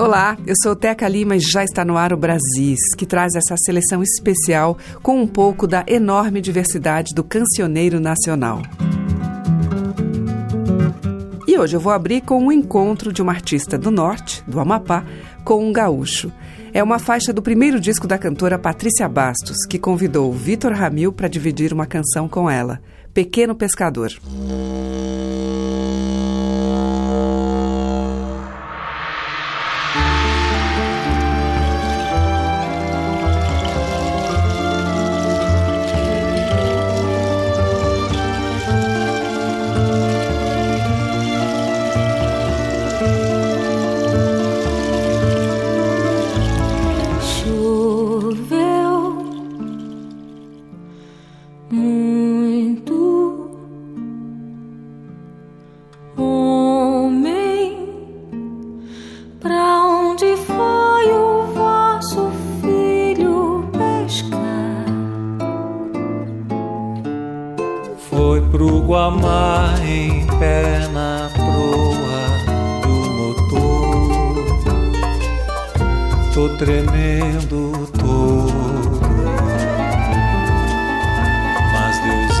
Olá, eu sou Teca Lima e já está no ar o Brasis, que traz essa seleção especial com um pouco da enorme diversidade do cancioneiro nacional. E hoje eu vou abrir com um encontro de uma artista do norte, do Amapá, com um gaúcho. É uma faixa do primeiro disco da cantora Patrícia Bastos, que convidou Vitor Ramil para dividir uma canção com ela, Pequeno Pescador.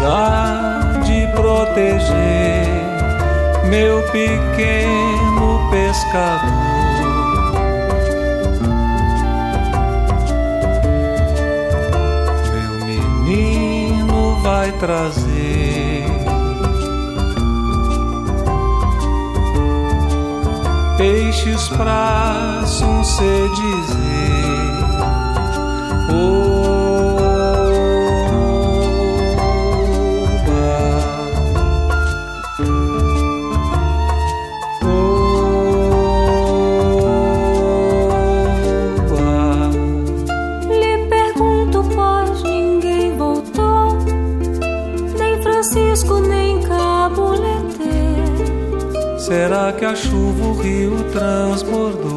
há de proteger meu pequeno pescador. Meu menino vai trazer peixes pra se dizer. Que a chuva o rio transbordou?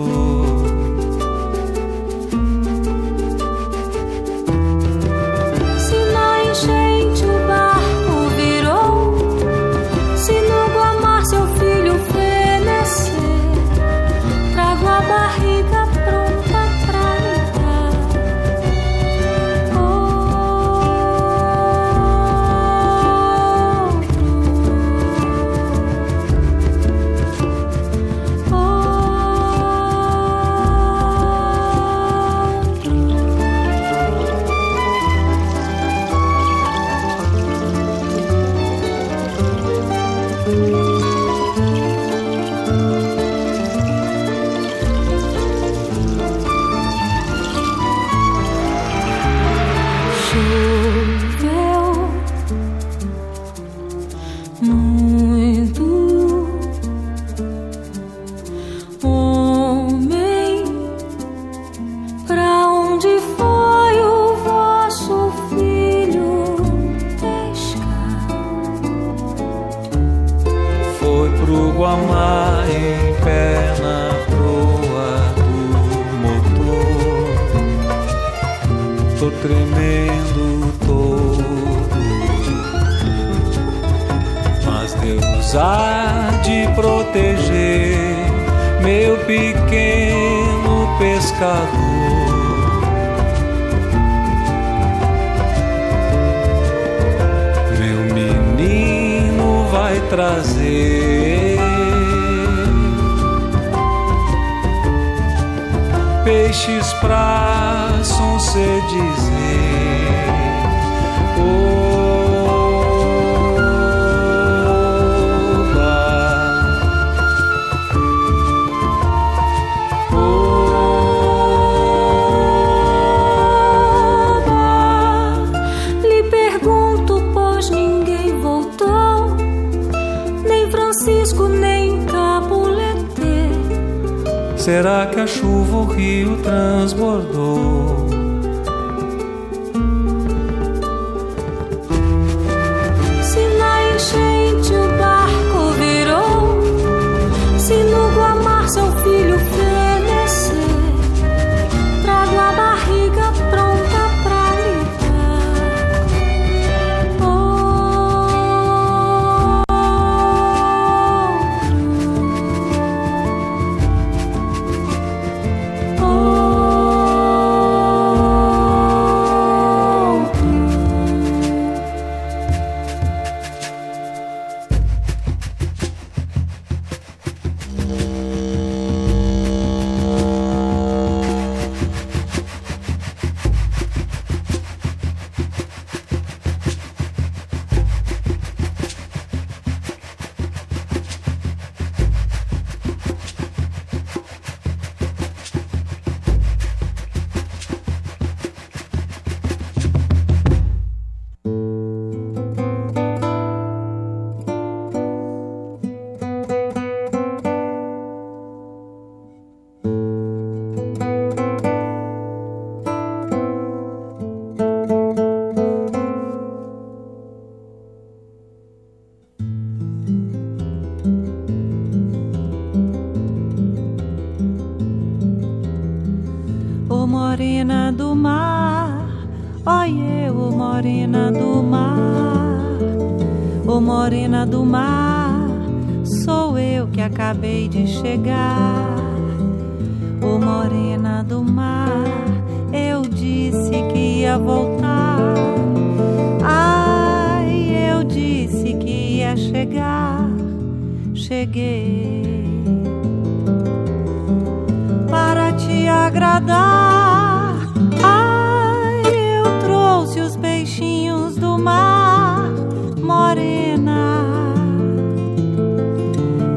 Morena,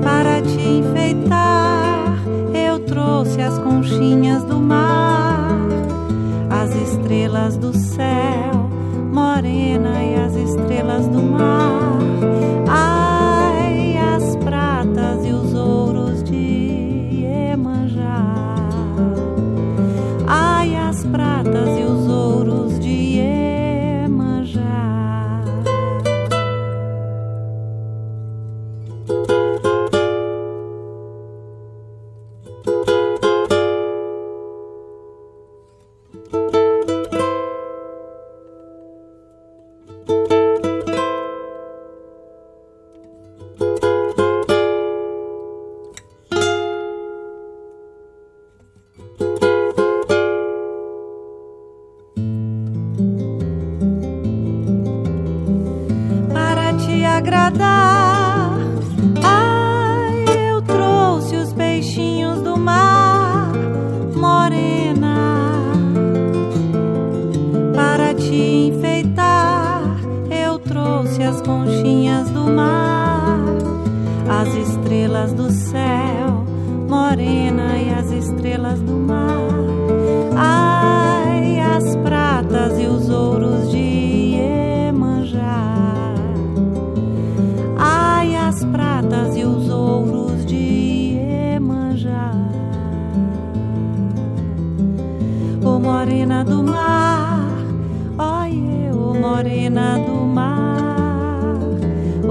para te enfeitar. Eu trouxe as conchinhas do mar, as estrelas do céu, morena e as estrelas do mar.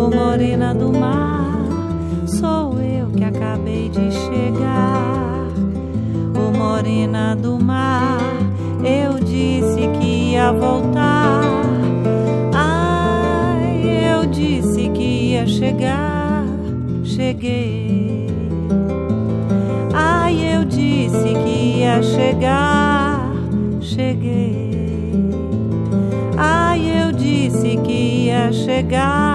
Morena do mar, sou eu que acabei de chegar. Ô morena do mar, eu disse que ia voltar. Ai, eu disse que ia chegar, cheguei. Ai, eu disse que ia chegar, cheguei. Ai, eu disse que ia chegar,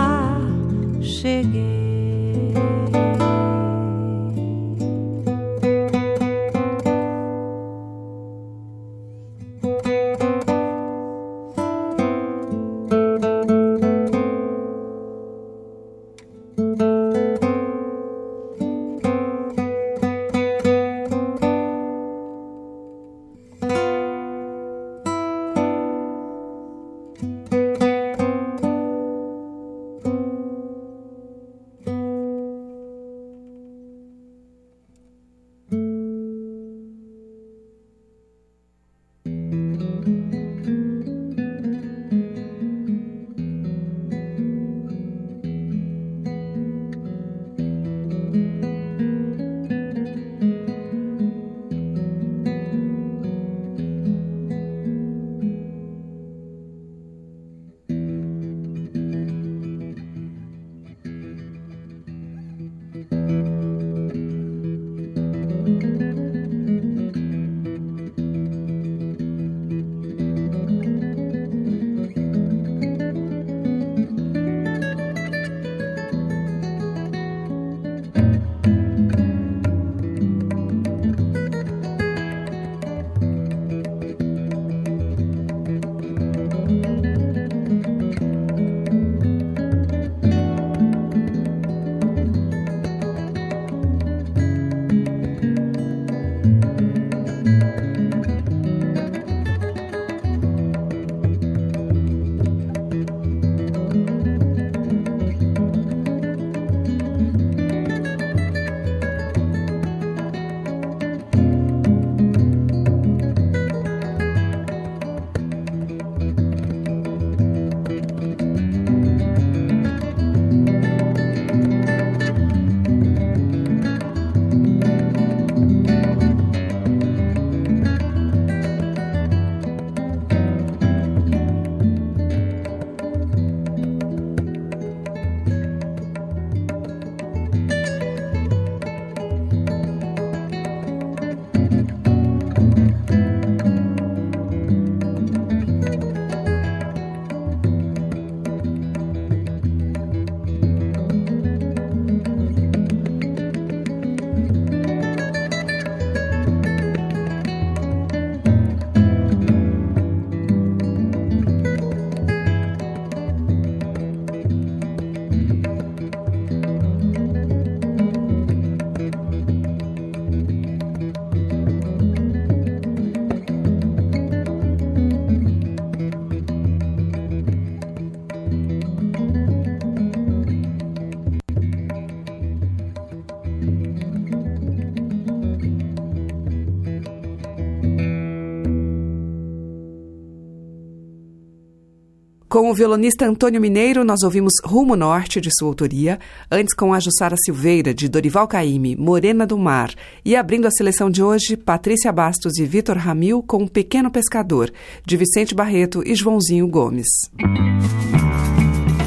Com o violonista Antônio Mineiro, nós ouvimos Rumo Norte, de sua autoria, antes com a Jussara Silveira, de Dorival Caymmi, Morena do Mar, e abrindo a seleção de hoje, Patrícia Bastos e Vitor Ramil com Pequeno Pescador, de Vicente Barreto e Joãozinho Gomes.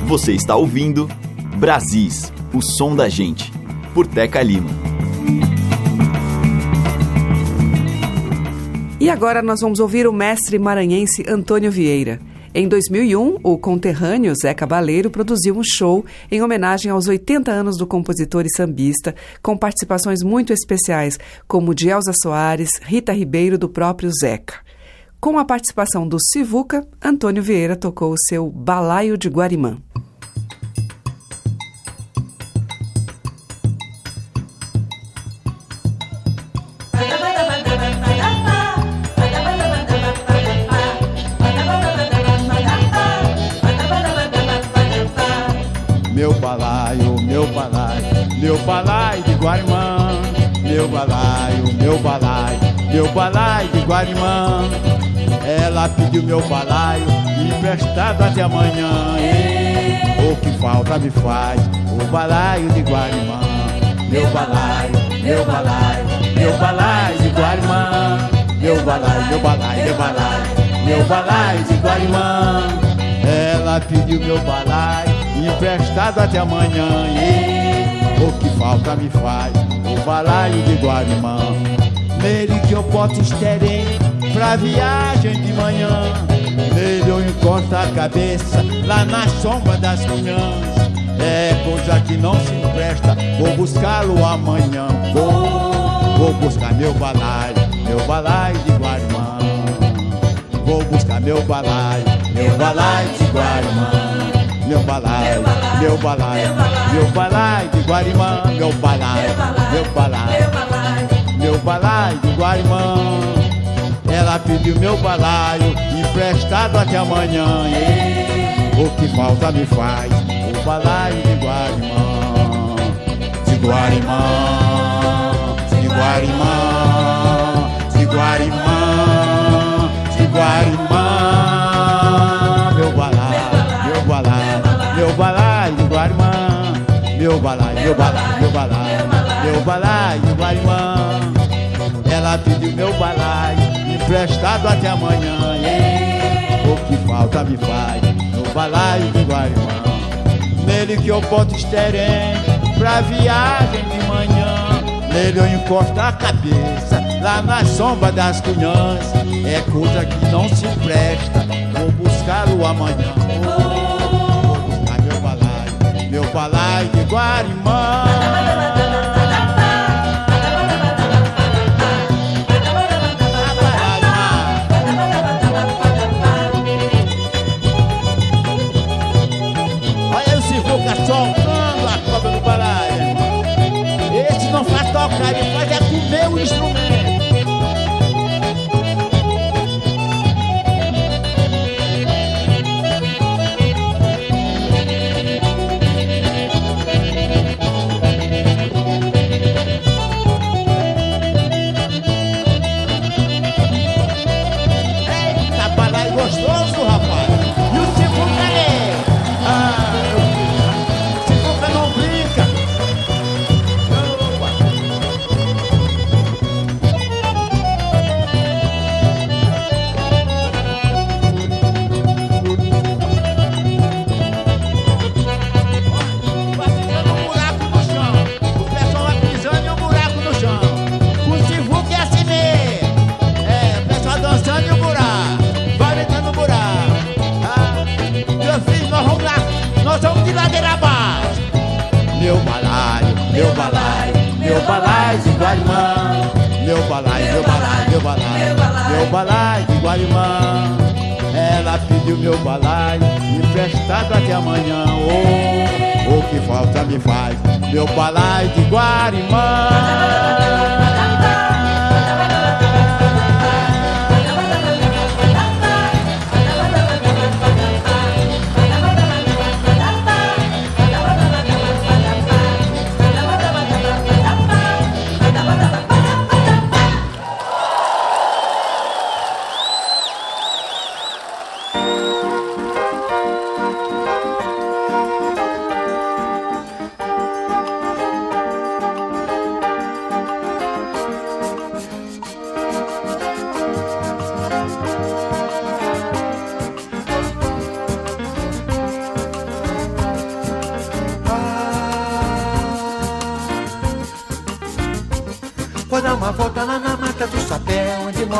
Você está ouvindo Brasis, o som da gente, por Teca Lima. E agora nós vamos ouvir o mestre maranhense Antônio Vieira. Em 2001, o conterrâneo Zé Cabaleiro produziu um show em homenagem aos 80 anos do compositor e sambista, com participações muito especiais, como de Elza Soares, Rita Ribeiro, do próprio Zeca. Com a participação do Sivuca, Antônio Vieira tocou o seu Balaio de Guarimã. Meu balai de Guarimã. Ela pediu meu balaio emprestado até amanhã. E, o que falta me faz o balaio de Guarimã. Meu balaio, meu balaio, meu balaio de Guarimã. Meu balaio, meu balaio, meu balaio, meu balaio de Guarimã. Ela pediu meu balaio emprestado até amanhã. E, o que falta me faz o balaio de Guarimã. Nele que eu boto esterém pra viagem de manhã. Nele eu encosto a cabeça lá na sombra das cunhãs. É coisa que não se empresta, vou buscá-lo amanhã. Vou, vou buscar meu balaio, meu balaio de Guarimã. Vou buscar meu balaio, meu balaio de Guarimã meu balaio, meu balaio, meu balaio de Guarimã, meu balaio, meu balaio, meu balaio de Guarimã. Ela pediu meu balaio emprestado até amanhã. O que falta me faz o balaio de Guarimã, de Guarimã, de Guarimã, de Guarimã, de Guarimã. Meu balaio, meu balaio meu balaio do Guarimã, meu balaio, meu balaio, meu balaio, meu balaio do Guarimã. Ela pediu meu balaio, emprestado até amanhã. E o que falta me faz no balaio do Guarimã. Nele que eu boto esterém pra viagem de manhã. Nele eu encosto a cabeça lá na sombra das cunhãs. É coisa que não se presta, vou buscá-lo amanhã meu balai de Guarimã. Não faz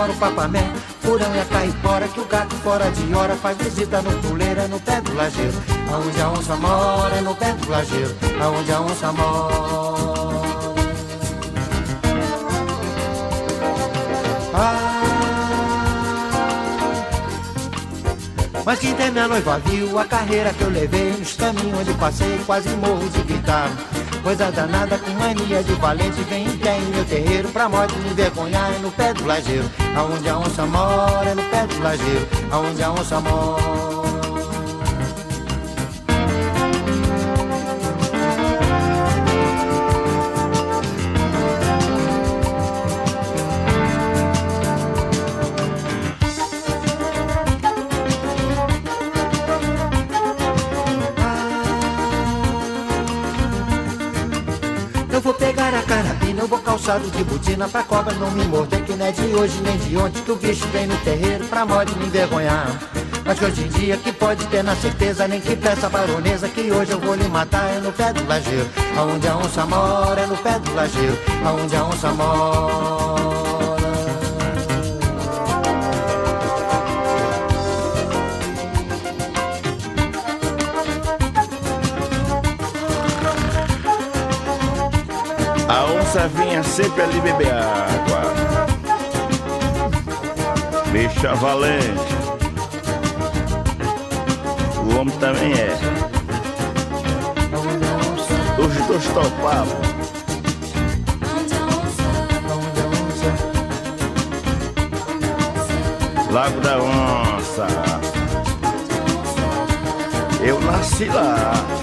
mora o papamé. Furão e a caipora, que o gato fora de hora faz visita no puleira, no pé do lajeiro. Aonde a onça mora, no pé do lajeiro. Aonde a onça mora. Mas quem tem minha noiva viu a carreira que eu levei nos caminhos onde passei, quase morro de gritar. Coisa danada com mania de valente, vem em pé em meu terreiro pra morte me envergonhar no pé do lajeiro. Aonde a onça mora é no pé do lajeiro, aonde a onça mora. calçado de botina pra cobra não me morder Que não é de hoje nem de ontem que o bicho vem no terreiro pra morte me envergonhar. Mas que hoje em dia que pode ter na certeza Nem que peça baronesa que hoje eu vou lhe matar É no pé do lajeiro, aonde a onça mora É no pé do lajeiro, aonde a onça mora. Onça vinha sempre ali beber água. Bicha valente. O homem também é. Os dois topavam. Lago da Onça. Eu nasci lá.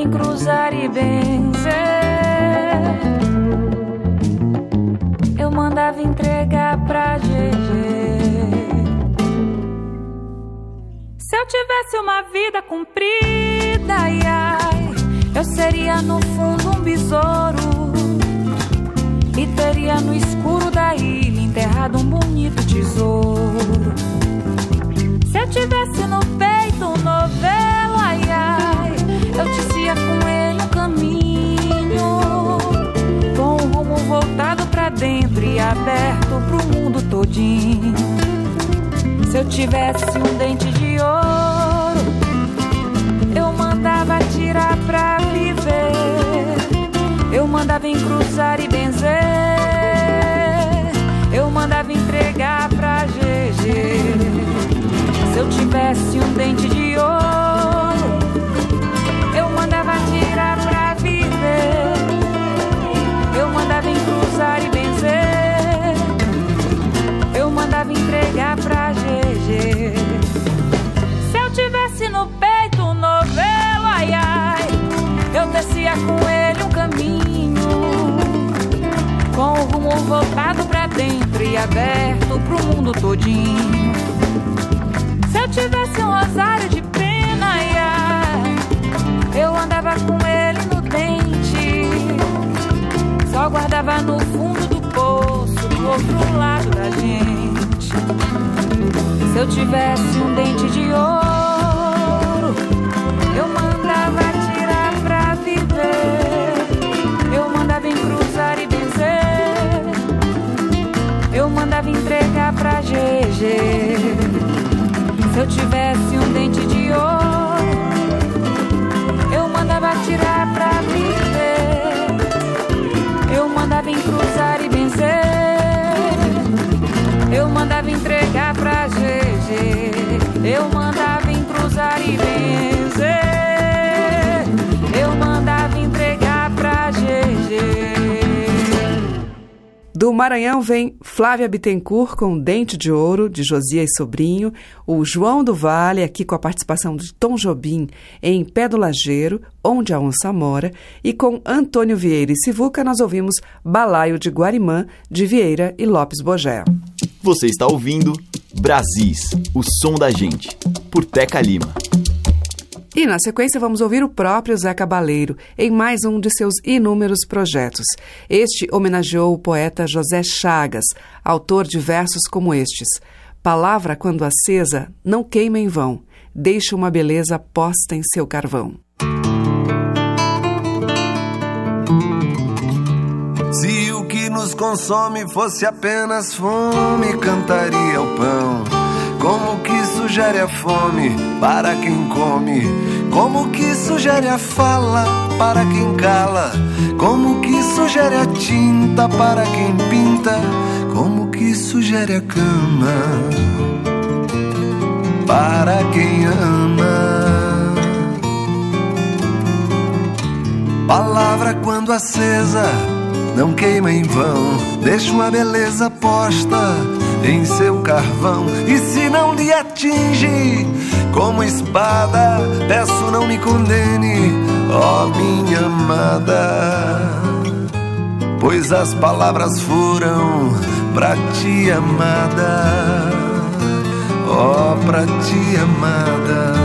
Em cruzar e benzer. Eu mandava entregar pra GG. Se eu tivesse uma vida comprida, ai, ai, eu seria no fundo um besouro. E teria no escuro da ilha enterrado um bonito tesouro. Se eu tivesse no aberto pro mundo todinho. Se eu tivesse um dente de ouro, eu mandava tirar pra viver. Eu mandava encruzar e benzer. Eu mandava entregar pra GG. Se eu tivesse um dente de entregar pra GG. Se eu tivesse no peito um novelo, ai ai, eu descia com ele um caminho. Com o rumo voltado pra dentro e aberto pro mundo todinho. Se eu tivesse um rosário de pena, ai ai eu andava com ele no dente, só guardava no fundo do poço, do outro lado da gente. Se eu tivesse um dente de ouro, eu mandava tirar pra viver. Eu mandava encruzar e benzer. Eu mandava entregar pra GG. Se eu tivesse um dente de ouro mandava tirar pra viver. Eu mandava encruzar e benzer. Eu mandava eu mandava em cruzar e vencer. Eu mandava entregar pra GG. Do Maranhão vem Flávia Bittencourt com Dente de Ouro, de Josias Sobrinho, o João do Vale, aqui com a participação de Tom Jobim, em Pé do Lajeiro, Onde a Onça Mora, e com Antônio Vieira e Sivuca nós ouvimos Balaio de Guarimã, de Vieira e Lopes Bogel. Você está ouvindo Brasis, o som da gente, por Teca Lima. E na sequência vamos ouvir o próprio Zé Cabaleiro em mais um de seus inúmeros projetos. Este homenageou o poeta José Chagas, autor de versos como estes: Palavra quando acesa não queima em vão, deixa uma beleza posta em seu carvão. Nos consome fosse apenas fome, cantaria o pão como que sugere a fome para quem come? Como que sugere a fala para quem cala? Como que sugere a tinta para quem pinta? Como que sugere a cama para quem ama? Palavra quando acesa não queima em vão, deixa uma beleza posta em seu carvão. E se não lhe atinge como espada, peço não me condene, ó minha amada. Pois as palavras foram pra ti amada, ó pra ti amada.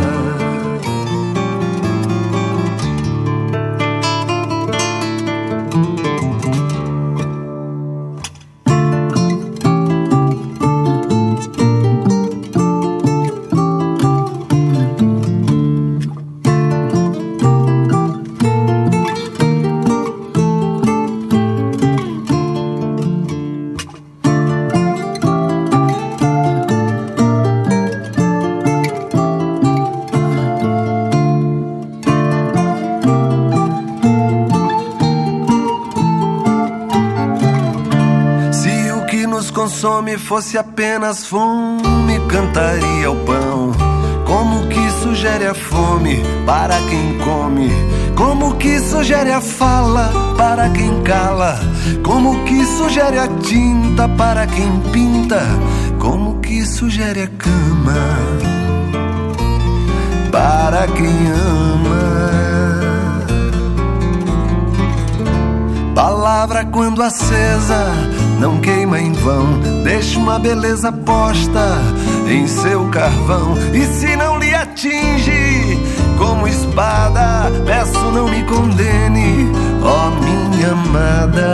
Fosse apenas fome, cantaria o pão. Como que sugere a fome para quem come? Como que sugere a fala para quem cala? Como que sugere a tinta para quem pinta? Como que sugere a cama para quem ama? Palavra quando acesa não queima em vão, deixa uma beleza posta em seu carvão. E se não lhe atinge como espada, peço não me condene, ó minha amada.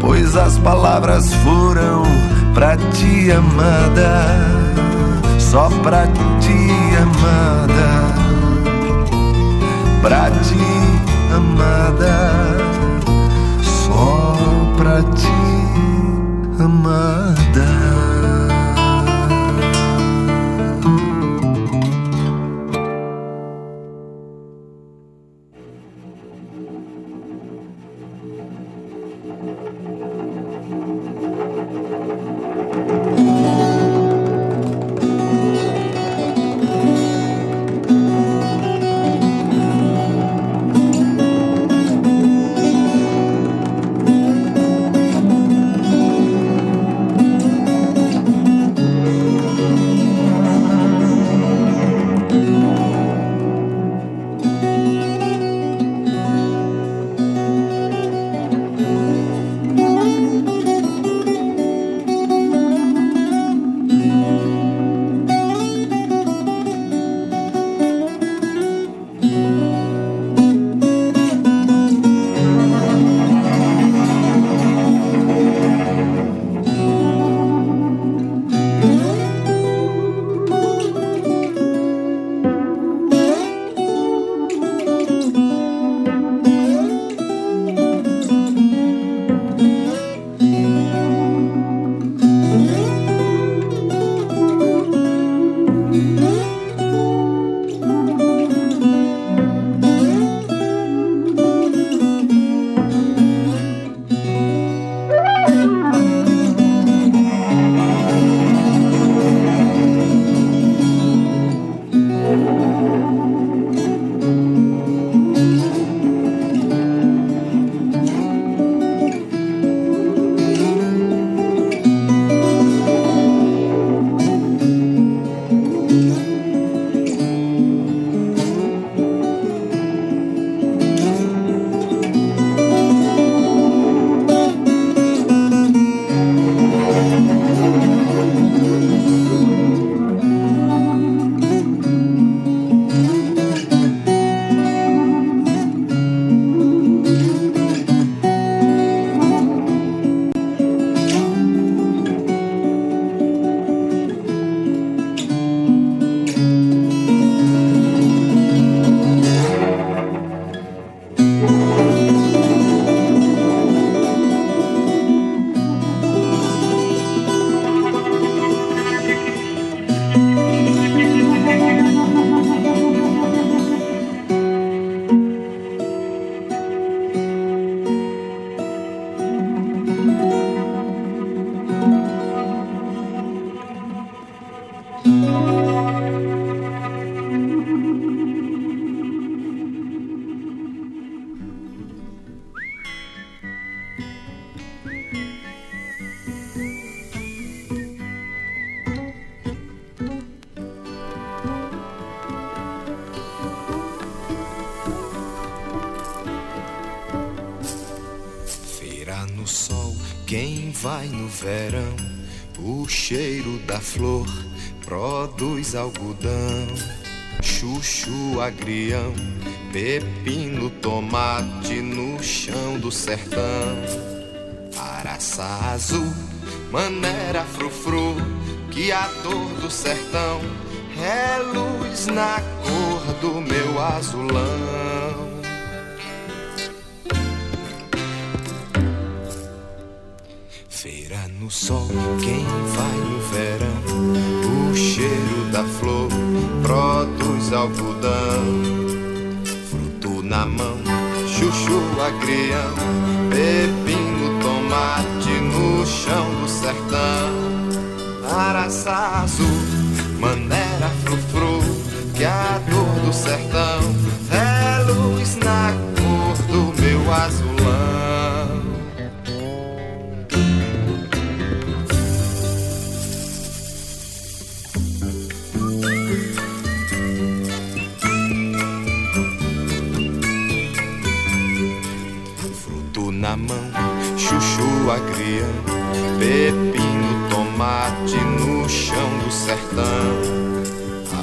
Pois as palavras foram pra ti, amada, só pra ti, amada, pra ti, amada pra ti, amada. Sertão. Araçá azul, maneira frufru, que a dor do sertão é luz na cor do meu azulão. Feira no sol, quem vai no verão? O cheiro da flor produz algodão. Fruto na mão, agrião, pepino, tomate no chão do sertão. Araçá azul, maneira frufru, que a dor do sertão é luz na cor do meu azulão. Agrião, pepino, tomate no chão do sertão.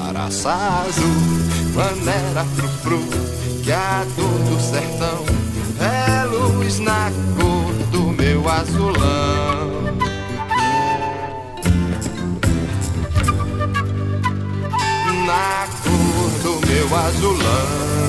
Araçá azul, maneira frufru, que a dor do sertão é luz na cor do meu azulão. Na cor do meu azulão.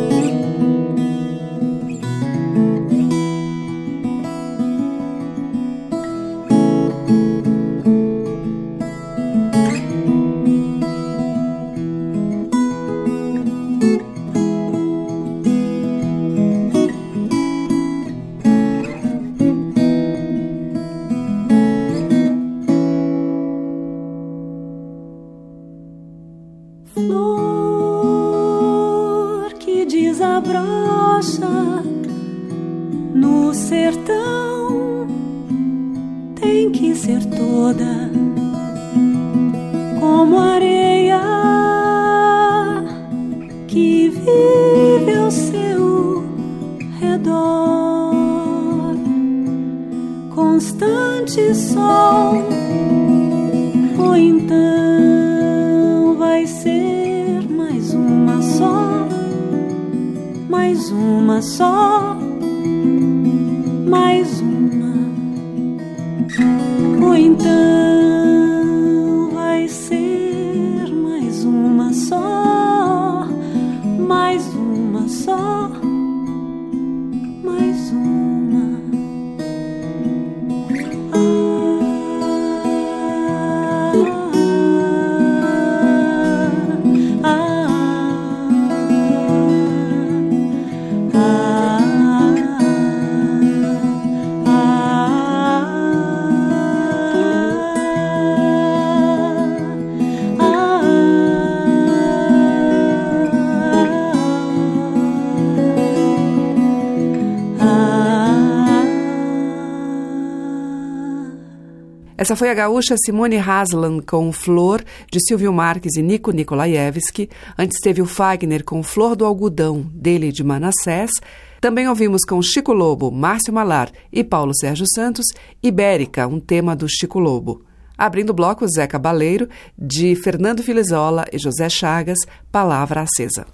Essa foi a gaúcha Simone Haslan com Flor, de Silvio Marques e Nico Nikolaevski. Antes teve o Fagner com Flor do Algodão, dele de Manassés. Também ouvimos com Chico Lobo, Márcio Malar e Paulo Sérgio Santos, Ibérica, um tema do Chico Lobo. Abrindo o bloco, Zeca Baleiro, de Fernando Filizola e José Chagas, Palavra Acesa.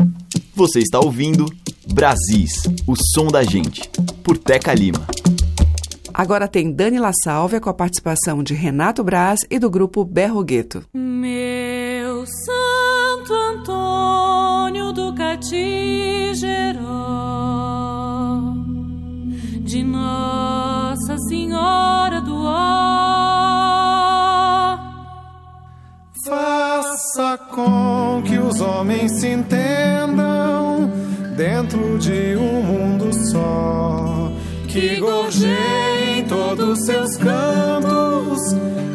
Você está ouvindo Brasis, o som da gente, por Teca Lima. Agora tem Dani La Sálvia com a participação de Renato Braz e do grupo Berrogueto. Meu Santo Antônio do Catigero, de Nossa Senhora do Ó. Faça com que os homens se entendam dentro de um mundo só que gorjeiem todos seus cantos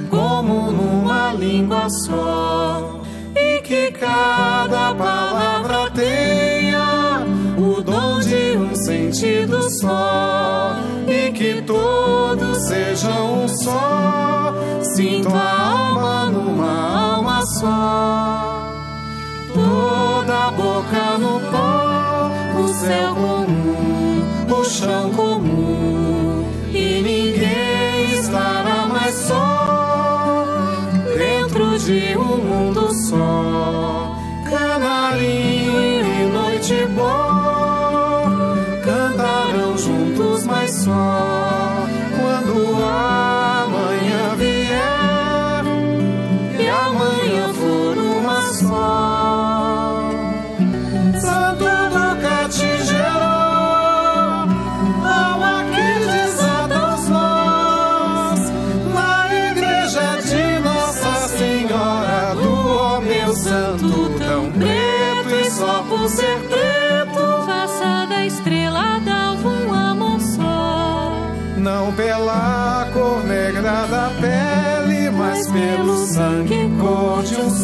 como numa língua só e que cada palavra tenha o dom de um sentido só e que todos sejam um só sinto a alma numa alma só. Toda boca no pó no chão comum e ninguém estará mais só dentro de um mundo só.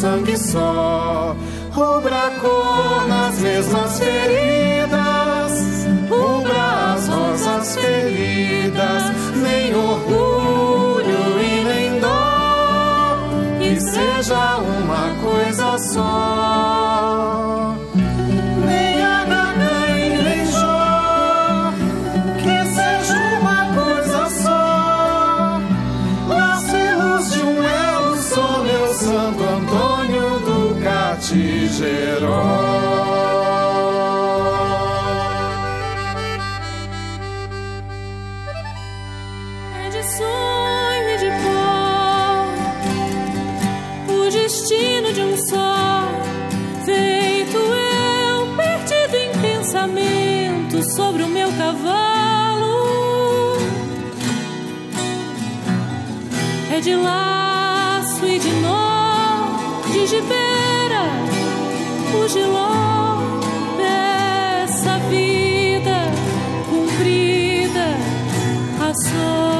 sangue só, rubra cor nas mesmas feridas, rubra as rosas feridas, nem orgulho e nem dó, e seja uma coisa só. de laço e de nó, de gibeira, o giló dessa vida cumprida, a sua.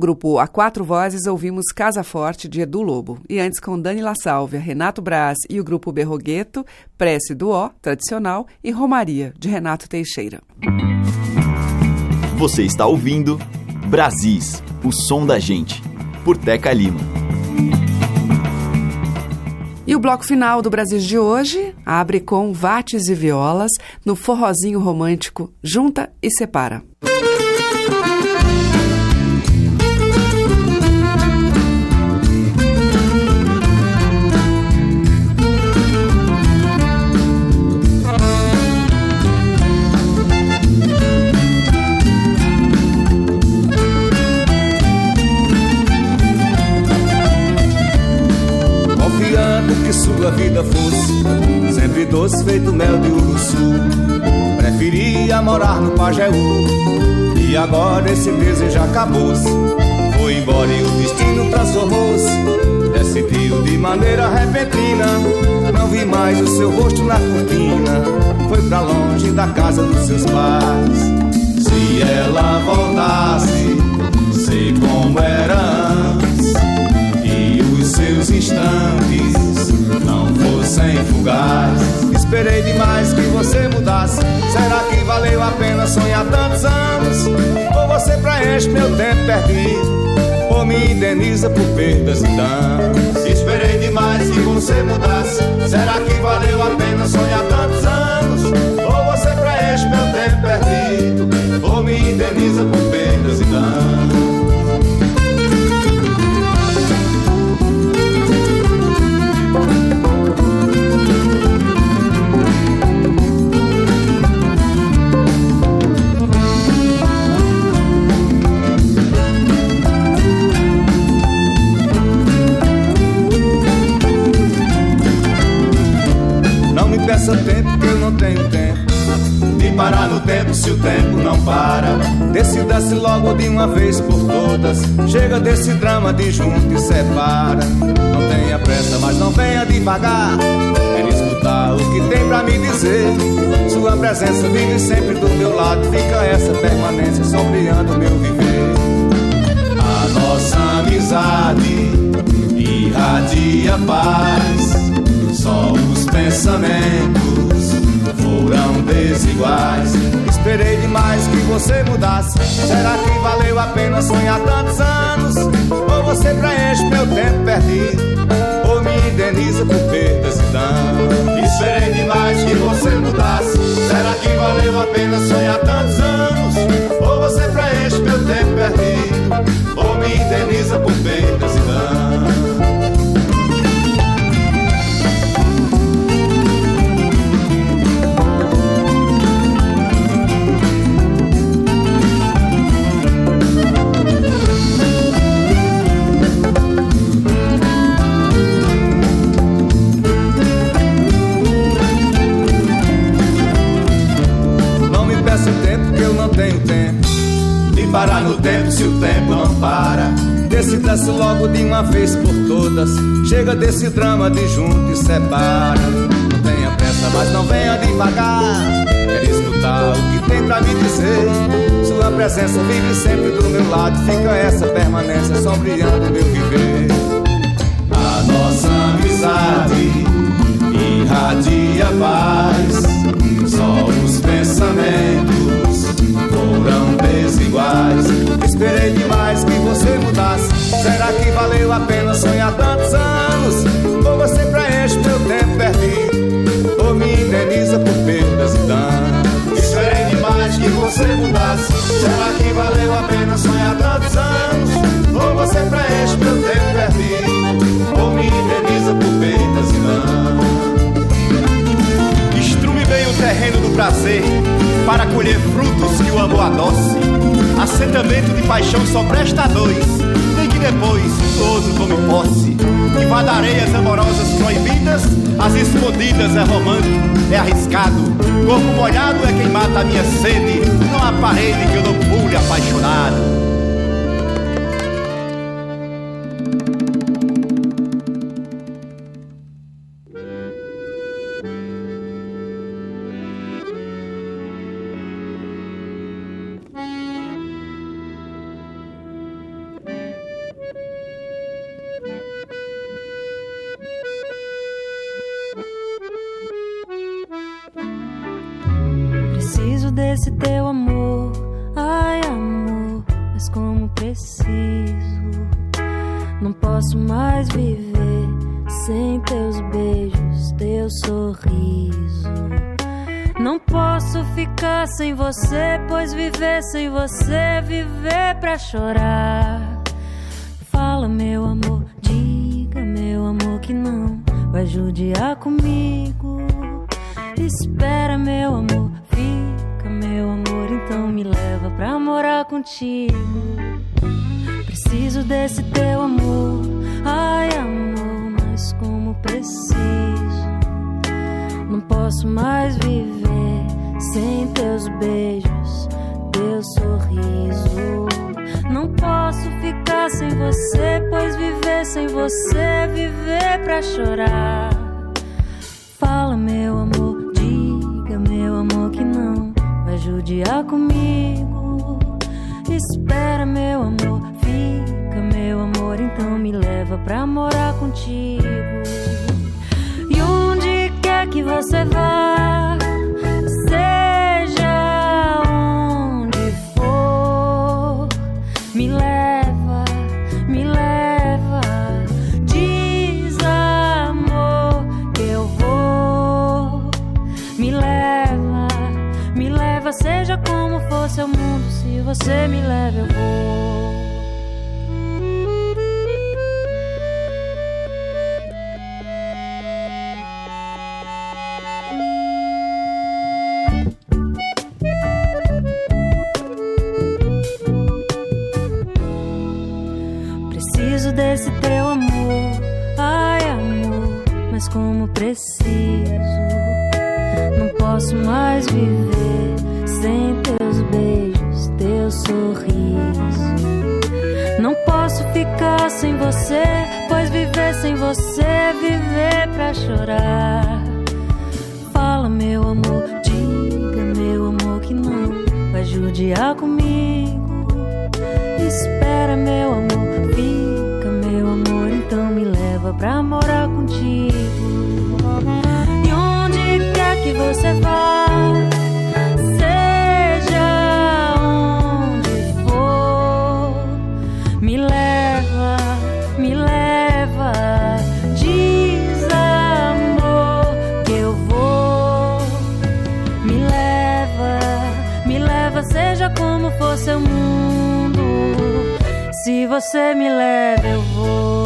Grupo A Quatro Vozes, ouvimos Casa Forte, de Edu Lobo. E antes, com Dani La Sálvia, Renato Braz e o grupo Berrogueto, Prece do Ó, tradicional, e Romaria, de Renato Teixeira. Você está ouvindo Brasis, o som da gente, por Teca Lima. E o bloco final do Brasil de hoje abre com Vates e Violas no forrozinho romântico Junta e Separa. Preferia morar no Pajeú e agora esse desejo acabou-se. Foi embora e o destino transformou-se. Decidiu de maneira repentina. Não vi mais o seu rosto na cortina. Foi pra longe da casa dos seus pais. Se ela voltasse, sei como era antes. E os seus instantes não fossem fugaz. Esperei demais que você mudasse. Será que valeu a pena sonhar tantos anos? Ou você preenche meu tempo perdido? Ou me indeniza por perdas e danos? Esperei demais que você mudasse. Será que valeu a pena sonhar tantos anos? Ou você preenche meu tempo perdido? Ou me indeniza por perdas e danos? Peça tempo que eu não tenho tempo de parar no tempo se o tempo não para. Decida-se logo de uma vez por todas. Chega desse drama de junto e separa. Não tenha pressa, mas não venha devagar. Quero escutar o que tem pra me dizer. Sua presença vive sempre do meu lado. Fica essa permanência sombreando meu viver. A nossa amizade irradia paz só os pensamentos foram desiguais. Esperei demais que você mudasse. Será que valeu a pena sonhar tantos anos? Ou você preenche meu tempo perdido? Ou me indeniza por perdas e danos? Esperei demais que você mudasse. Será que valeu a pena sonhar tantos anos? Ou você preenche meu tempo perdido? Ou me indeniza por perdas e parar no tempo se o tempo não para. Decida-se logo de uma vez por todas. Chega desse drama de junto e separa. Não tenha pressa, mas não venha devagar. Quero escutar o que tem pra me dizer. Sua presença vive sempre do meu lado. Fica essa permanência sombreando meu viver. A nossa amizade irradia paz. Só os pensamentos foram desiguais. Esperei demais que você mudasse. Será que valeu a pena sonhar tantos anos? Ou você preenche meu tempo perdido? Ou me indeniza por perdas e danos? Esperei demais que você mudasse. Será que valeu a pena sonhar tantos anos? Ou você preenche meu tempo perdido? Ou me indeniza por perdas e danos? Estrume bem o terreno do prazer para colher frutos que o amor adoce. Assentamento de paixão só presta a dois. Nem que depois todo tome posse. Dar areias amorosas proibidas, as escondidas é romântico, é arriscado. Corpo molhado é quem mata a minha sede. Não há parede que eu não pule apaixonado. Judiar comigo. Espera, meu amor, fica, meu amor, então me leva pra morar contigo. E onde quer que você vá, você me leva, eu vou. Preciso desse teu amor, ai amor, mas como preciso. Não posso mais viver sem teus sem você, pois viver sem você é viver pra chorar. Fala, meu amor, diga, meu amor, que não vai judiar comigo. Espera, meu amor, fica, meu amor, então me leva pra morar contigo. E onde quer que você vá, seja como for seu mundo. Se você me leva, eu vou.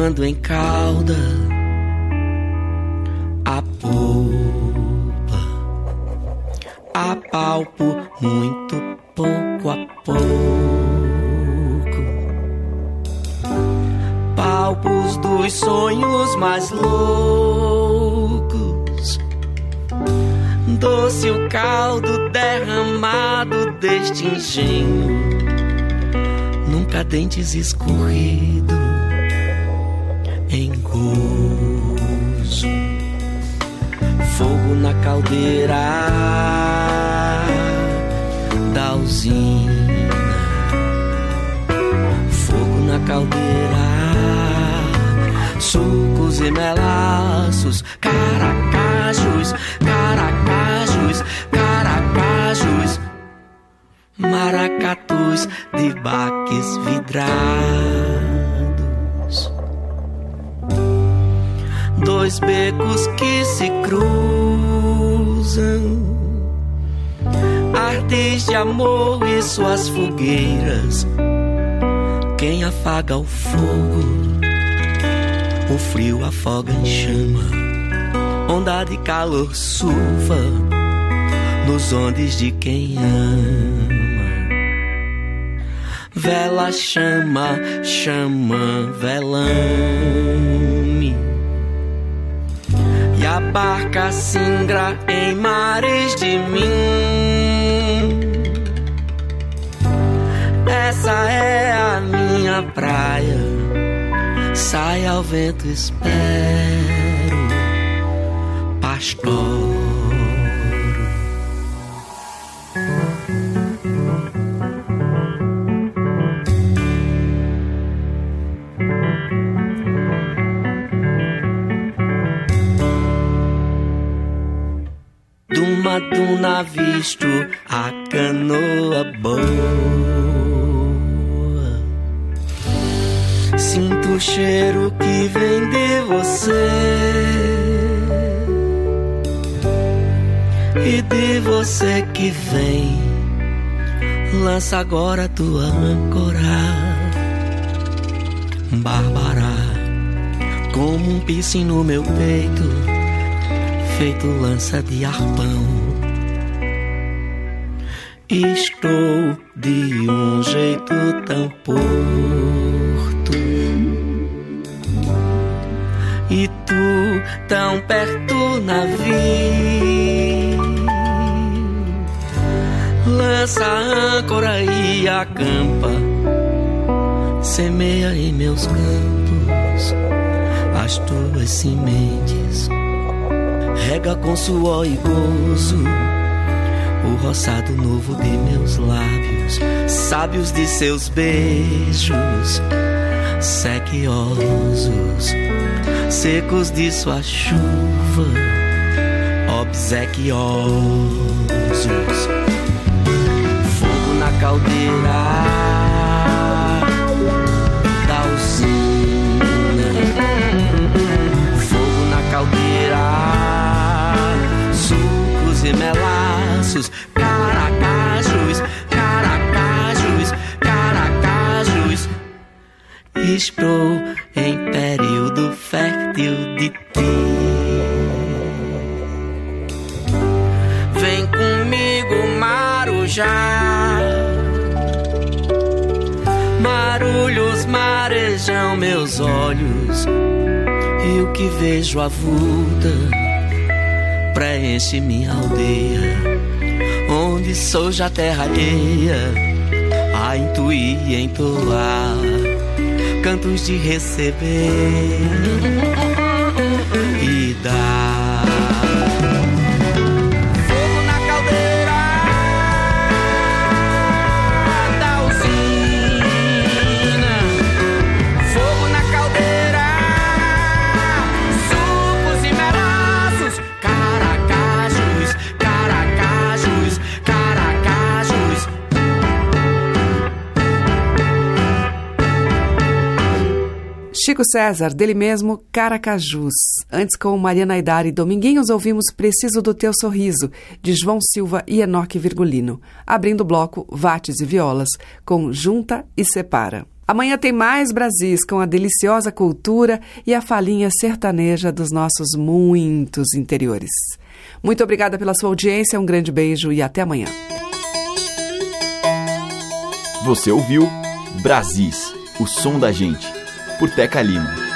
Em calda a polpa, apalpo muito pouco a pouco. palpos dos sonhos mais loucos. Doce o caldo derramado deste engenho, num cadentes escorrido Fogo na caldeira da usina, fogo na caldeira sucos e melaços, caracajos, caracajos, caracajos, maracatus de baques vidrados. Dois becos que se cruzam, artes de amor e suas fogueiras. Quem afaga o fogo o frio afoga em chama, onda de calor surfa nos ondes de quem ama. Vela chama, chama, velame. A barca singra em mares de mim. Essa é a minha praia sai ao vento, espero, agora tua âncora, Bárbara, como um piercing no meu peito, feito lança de arpão. Estou de um jeito tão puro Lança a âncora e acampa, semeia em meus campos as tuas sementes, rega com suor e gozo o roçado novo de meus lábios, sábios de seus beijos, sequiosos secos de sua chuva, obsequiosos. Fogo na meus olhos e o que vejo avulta preenche minha aldeia, onde sou já terra alheia, a intuir e entoar cantos de receber e dar. Chico César, dele mesmo, Caracajus. Antes, com Mariana Aidar e Dominguinhos, ouvimos Preciso do Teu Sorriso, de João Silva e Enoque Virgulino. Abrindo o bloco, Vates e Violas, com Junta e Separa. Amanhã tem mais Brasis, com a deliciosa cultura e a falinha sertaneja dos nossos muitos interiores. Muito obrigada pela sua audiência, um grande beijo e até amanhã. Você ouviu Brasis, o som da gente, por Teca Lima.